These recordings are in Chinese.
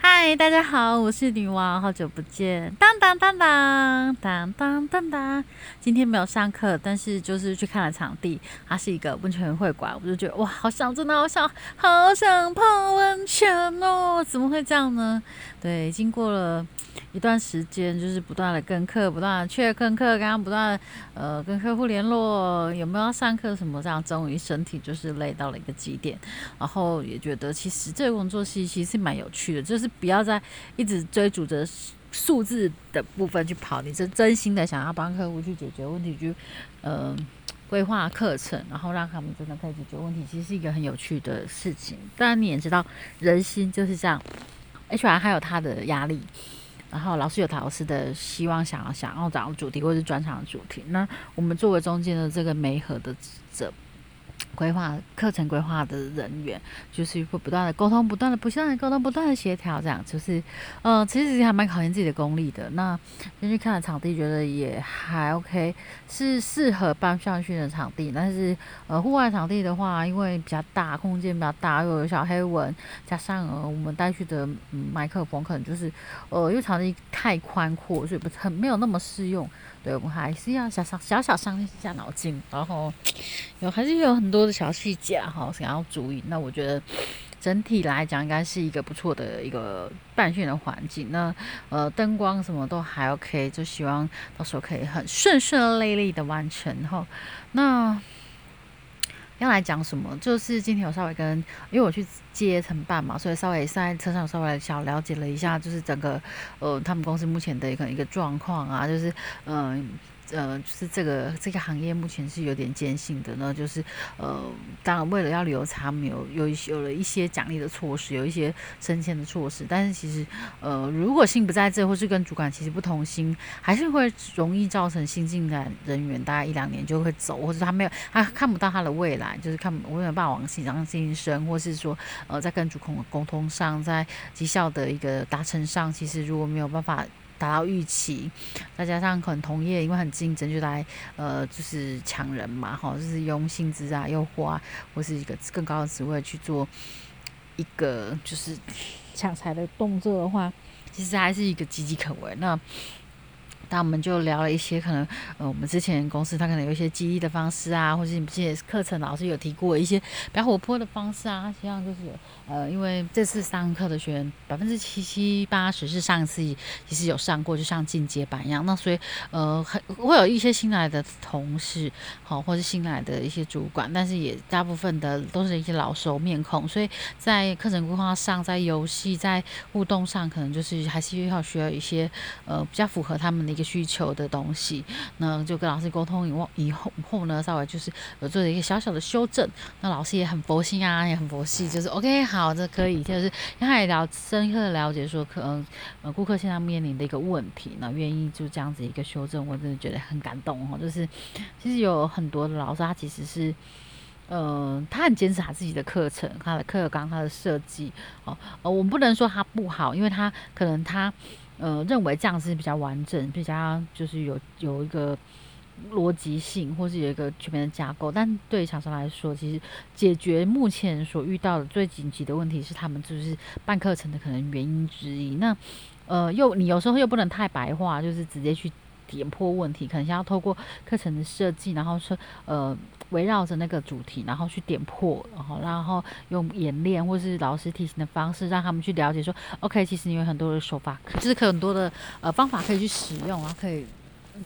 嗨，大家好，我是女王，好久不见。当当当当当当当当，今天没有上课，但是就是去看了场地，它是一个温泉会馆，我就觉得哇，好想，真的好想，好想泡温泉哦！怎么会这样呢？对，经过了。一段时间就是不断的跟课，不断的确跟课，刚刚不断的呃跟客户联络，有没有要上课什么这样，终于身体就是累到了一个极点，然后也觉得其实这个工作其实是蛮有趣的，就是不要再一直追逐着数字的部分去跑，你是真心的想要帮客户去解决问题，去呃规划课程，然后让他们真的可以解决问题，其实是一个很有趣的事情。当然你也知道，人心就是这样，HR 还有他的压力。然后老师有老师的希望，想要想要找主题或者是专场主题。那我们作为中间的这个媒合的者。规划课程规划的人员，就是会不断的沟通，不断的不断的沟通，不断的协调，这样就是，呃，其实还蛮考验自己的功力的。那先去看了场地，觉得也还 OK，是适合办校训的场地。但是，呃，户外场地的话，因为比较大，空间比较大，又有小黑蚊，加上呃，我们带去的麦克风可能就是，呃，因为场地太宽阔，所以不很没有那么适用。对我们还是要小小小小伤一下脑筋，然后有还是有很多的小细节哈，想要注意。那我觉得整体来讲，应该是一个不错的一个办训的环境。那呃，灯光什么都还 OK，就希望到时候可以很顺顺利利的完成哈。那要来讲什么？就是今天我稍微跟，因为我去接承办嘛，所以稍微在车上稍微小了解了一下，就是整个呃他们公司目前的一个一个状况啊，就是嗯。呃就是这个这个行业目前是有点艰辛的呢，就是呃，当然为了要留他们有有有了一些奖励的措施，有一些升迁的措施，但是其实呃，如果心不在这，或是跟主管其实不同心，还是会容易造成新进的人员大概一两年就会走，或者他没有他看不到他的未来，就是看我没有办法往新上晋升，或是说呃，在跟主控沟通上，在绩效的一个达成上，其实如果没有办法。达到预期，再加上可能同业因为很竞争，就来呃就是抢人嘛，哈，就是用薪资啊、诱惑啊，或是一个更高的职位去做一个就是抢财的动作的话，其实还是一个岌岌可危。那那我们就聊了一些可能，呃，我们之前公司它可能有一些激励的方式啊，或者你们这些课程老师有提过一些比较活泼的方式啊，希望就是，呃，因为这次上课的学员百分之七七八十是上次其实有上过，就像进阶版一样，那所以，呃，很会有一些新来的同事，好，或是新来的一些主管，但是也大部分的都是一些老熟面孔，所以在课程规划上，在游戏在互动上，可能就是还是要需要一些，呃，比较符合他们一个需求的东西，那就跟老师沟通以后，以后后呢，稍微就是有做了一个小小的修正。那老师也很佛心啊，也很佛系，就是 OK，好，这可以，就是他也了深刻的了解说，可能呃顾客现在面临的一个问题，那愿意就这样子一个修正，我真的觉得很感动哦。就是其实有很多的老师，他其实是呃，他很坚持他自己的课程，他的课纲，他的设计哦，呃，我们不能说他不好，因为他可能他。呃，认为这样是比较完整，比较就是有有一个逻辑性，或是有一个全面的架构。但对厂商来说，其实解决目前所遇到的最紧急的问题是他们就是办课程的可能原因之一。那呃，又你有时候又不能太白话，就是直接去点破问题，可能要透过课程的设计，然后说呃。围绕着那个主题，然后去点破，然后然后用演练或是老师提醒的方式，让他们去了解说，OK，其实你有很多的手法，就是很多的呃方法可以去使用，然后可以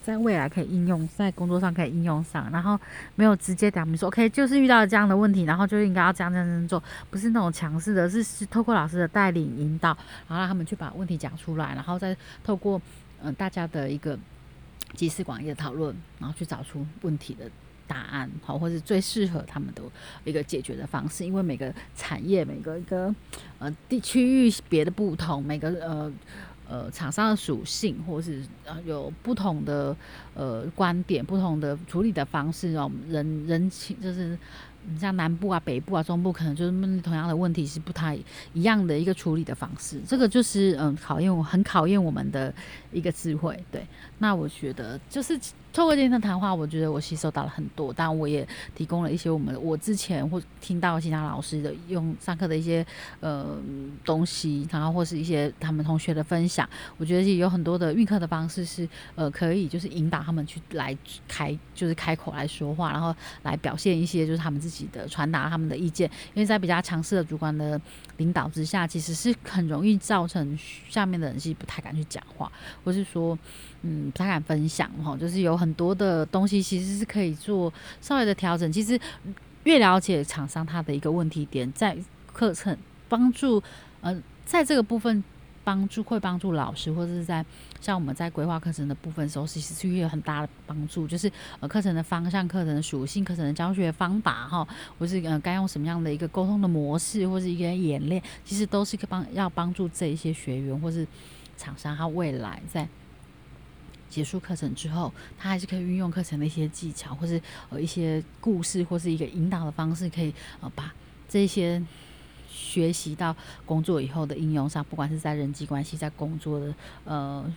在未来可以应用在工作上可以应用上，然后没有直接讲明说，OK，就是遇到了这样的问题，然后就应该要这样这样这样做，不是那种强势的，是是透过老师的带领引导，然后让他们去把问题讲出来，然后再透过嗯大家的一个集思广益的讨论，然后去找出问题的。答案好，或者最适合他们的一个解决的方式，因为每个产业、每个一个呃地区域别的不同，每个呃呃厂商的属性，或是呃有不同的呃观点、不同的处理的方式哦，人人情就是你像南部啊、北部啊、中部，可能就是同样的问题是不太一样的一个处理的方式，这个就是嗯考验我很考验我们的一个智慧。对，那我觉得就是。透过今天的谈话，我觉得我吸收到了很多，但我也提供了一些我们我之前或听到其他老师的用上课的一些呃东西，然后或是一些他们同学的分享。我觉得有很多的运课的方式是呃可以就是引导他们去来开就是开口来说话，然后来表现一些就是他们自己的传达他们的意见。因为在比较强势的主管的领导之下，其实是很容易造成下面的人是不太敢去讲话，或是说嗯不太敢分享哈，就是有。很多的东西其实是可以做稍微的调整。其实越了解厂商他的一个问题点，在课程帮助，呃，在这个部分帮助会帮助老师，或者是在像我们在规划课程的部分时候，其实是有很大的帮助。就是呃课程的方向、课程的属性、课程的教学方法哈，或是呃该用什么样的一个沟通的模式，或是一个演练，其实都是可帮要帮助这一些学员或是厂商他未来在。结束课程之后，他还是可以运用课程的一些技巧，或是呃一些故事，或是一个引导的方式，可以呃把这些学习到工作以后的应用上，不管是在人际关系，在工作的呃。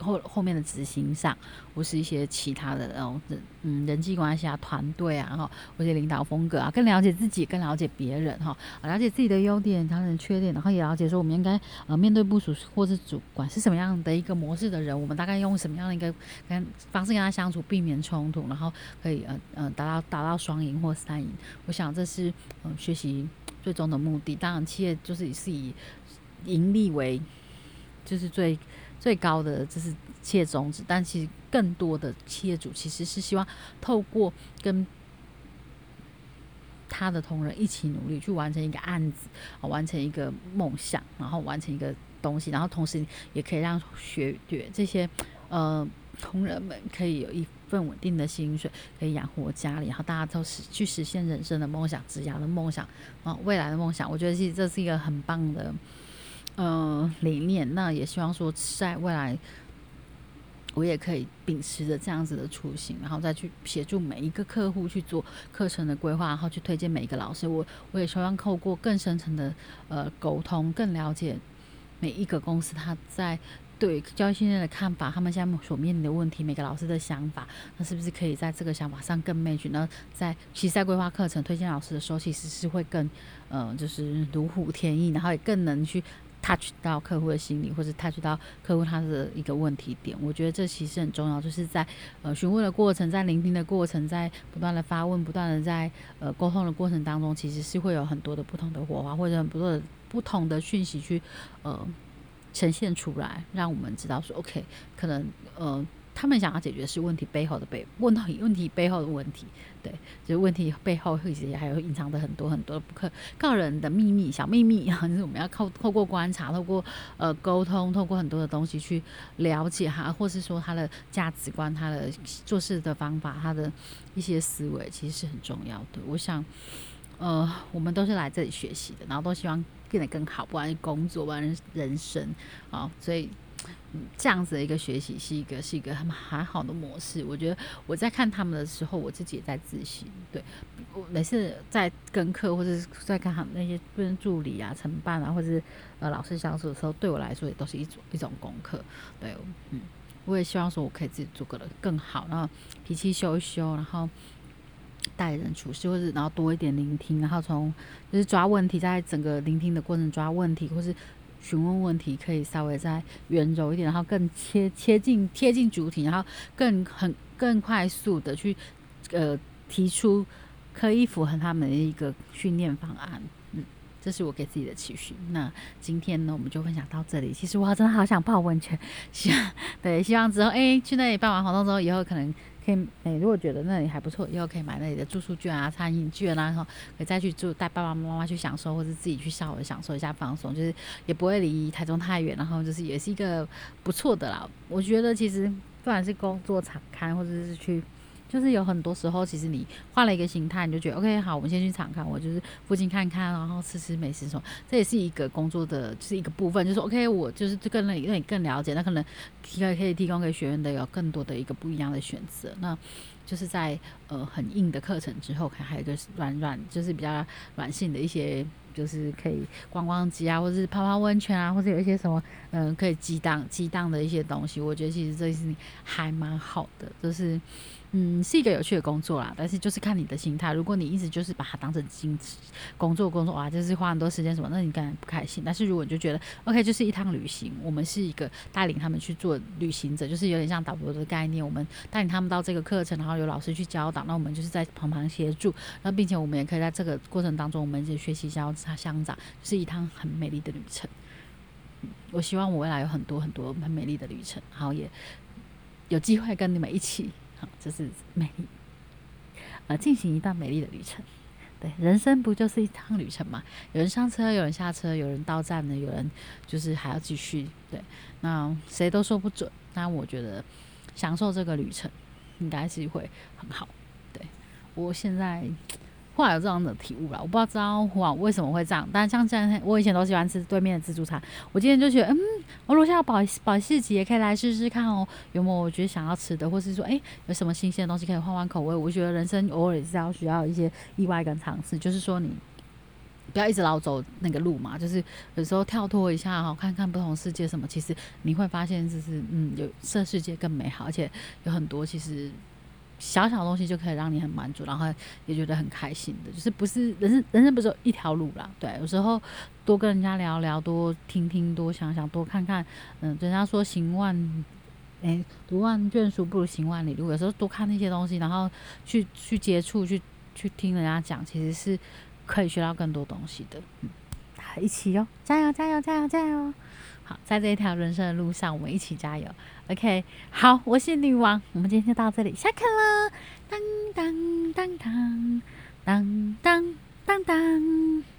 后后面的执行上，或是一些其他的那种人嗯人际关系啊、团队啊，哈，或者领导风格啊，更了解自己，更了解别人哈，了解自己的优点、他人缺点，然后也了解说我们应该呃面对部署或是主管是什么样的一个模式的人，我们大概用什么样的一个跟方式跟他相处，避免冲突，然后可以呃呃达到达到双赢或三赢。我想这是嗯学习最终的目的。当然，企业就是是以盈利为就是最。最高的就是企业宗旨，但其实更多的企业主其实是希望透过跟他的同仁一起努力，去完成一个案子，啊，完成一个梦想，然后完成一个东西，然后同时也可以让学员这些呃同仁们可以有一份稳定的薪水，可以养活家里，然后大家都是去实现人生的梦想、职业的梦想啊，未来的梦想。我觉得其实这是一个很棒的。嗯，理念那也希望说，在未来我也可以秉持着这样子的初心，然后再去协助每一个客户去做课程的规划，然后去推荐每一个老师。我我也希望透过更深层的呃沟通，更了解每一个公司他在对教育训练的看法，他们现在所面临的问题，每个老师的想法，那是不是可以在这个想法上更 match？那在其实在规划课程、推荐老师的时候，其实是会更嗯，就是如虎添翼，然后也更能去。Touch 到客户的心理，或者 touch 到客户他的一个问题点，我觉得这其实很重要。就是在呃询问的过程，在聆听的过程，在不断的发问、不断的在呃沟通的过程当中，其实是会有很多的不同的火花，或者很多的不同的讯息去呃呈现出来，让我们知道说，OK，可能呃。他们想要解决是问题背后的背问到，问题背后的问题，对，就是问题背后其实还有隐藏的很多很多不可告人的秘密、小秘密啊，就是我们要靠透过观察，透过呃沟通，透过很多的东西去了解他，或是说他的价值观、他的做事的方法、他的一些思维，其实是很重要的。我想，呃，我们都是来这里学习的，然后都希望变得更好，不管是工作，不管是人生啊，所以。嗯这样子的一个学习是一个是一个很很好的模式。我觉得我在看他们的时候，我自己也在自省。对我每次在跟课或者在看他们那些跟助理啊、承办啊，或者是呃老师相处的时候，对我来说也都是一种一种功课。对，嗯，我也希望说我可以自己做的更好，然后脾气修一修，然后待人处事，或者然后多一点聆听，然后从就是抓问题，在整个聆听的过程抓问题，或是。询问问题可以稍微再圆柔一点，然后更切切近贴近主题，然后更很更快速的去呃提出可以符合他们的一个训练方案。嗯，这是我给自己的期许。那今天呢，我们就分享到这里。其实我真的好想泡温泉，希望对希望之后哎去那里办完活动之后，以后可能。可以，哎，如果觉得那里还不错，以后可以买那里的住宿券啊、餐饮券啊，然后可以再去住，带爸爸妈妈去享受，或者自己去稍微享受一下放松，就是也不会离台中太远，然后就是也是一个不错的啦。我觉得其实不管是工作场刊，或者是去。就是有很多时候，其实你换了一个心态，你就觉得 OK，好，我们先去场看，我就是附近看看，然后吃吃美食什么，这也是一个工作的，就是一个部分。就是 OK，我就是更让你更了解，那可能提可以提供给学员的有更多的一个不一样的选择。那就是在呃很硬的课程之后，可能还有一个软软，就是比较软性的一些，就是可以逛逛街啊，或者是泡泡温泉啊，或者有一些什么嗯可以激荡激荡的一些东西。我觉得其实这是还蛮好的，就是。嗯，是一个有趣的工作啦，但是就是看你的心态。如果你一直就是把它当成金工作工作哇，就是花很多时间什么，那你当然不开心。但是如果你就觉得 OK，就是一趟旅行，我们是一个带领他们去做旅行者，就是有点像导游的概念，我们带领他们到这个课程，然后有老师去教导，那我们就是在旁旁协助，那并且我们也可以在这个过程当中，我们也学习一下乡长，就是一趟很美丽的旅程。我希望我未来有很多很多很美丽的旅程，然后也有机会跟你们一起。好，这是美丽，呃，进行一段美丽的旅程。对，人生不就是一趟旅程嘛？有人上车，有人下车，有人到站了，有人就是还要继续。对，那谁都说不准。那我觉得享受这个旅程，应该是会很好。对我现在。后来有这样的体悟了，我不知道哇为什么会这样。但像这样，我以前都喜欢吃对面的自助餐，我今天就觉得，嗯，我楼下保保时捷可以来试试看哦，有没有我觉得想要吃的，或是说，哎，有什么新鲜的东西可以换换口味？我觉得人生偶尔也是要需要一些意外跟尝试，就是说你不要一直老走那个路嘛，就是有时候跳脱一下哈，看看不同世界什么，其实你会发现就是嗯，有这世界更美好，而且有很多其实。小小东西就可以让你很满足，然后也觉得很开心的，就是不是人生，人生不是一条路啦。对，有时候多跟人家聊聊，多听听，多想想，多看看。嗯，人家说行万，诶，读万卷书不如行万里路。有时候多看那些东西，然后去去接触，去去听人家讲，其实是可以学到更多东西的。嗯，一起哟，加油，加油，加油，加油！好，在这一条人生的路上，我们一起加油。OK，好，我是女王，我们今天就到这里，下课了。当当当当当当当当。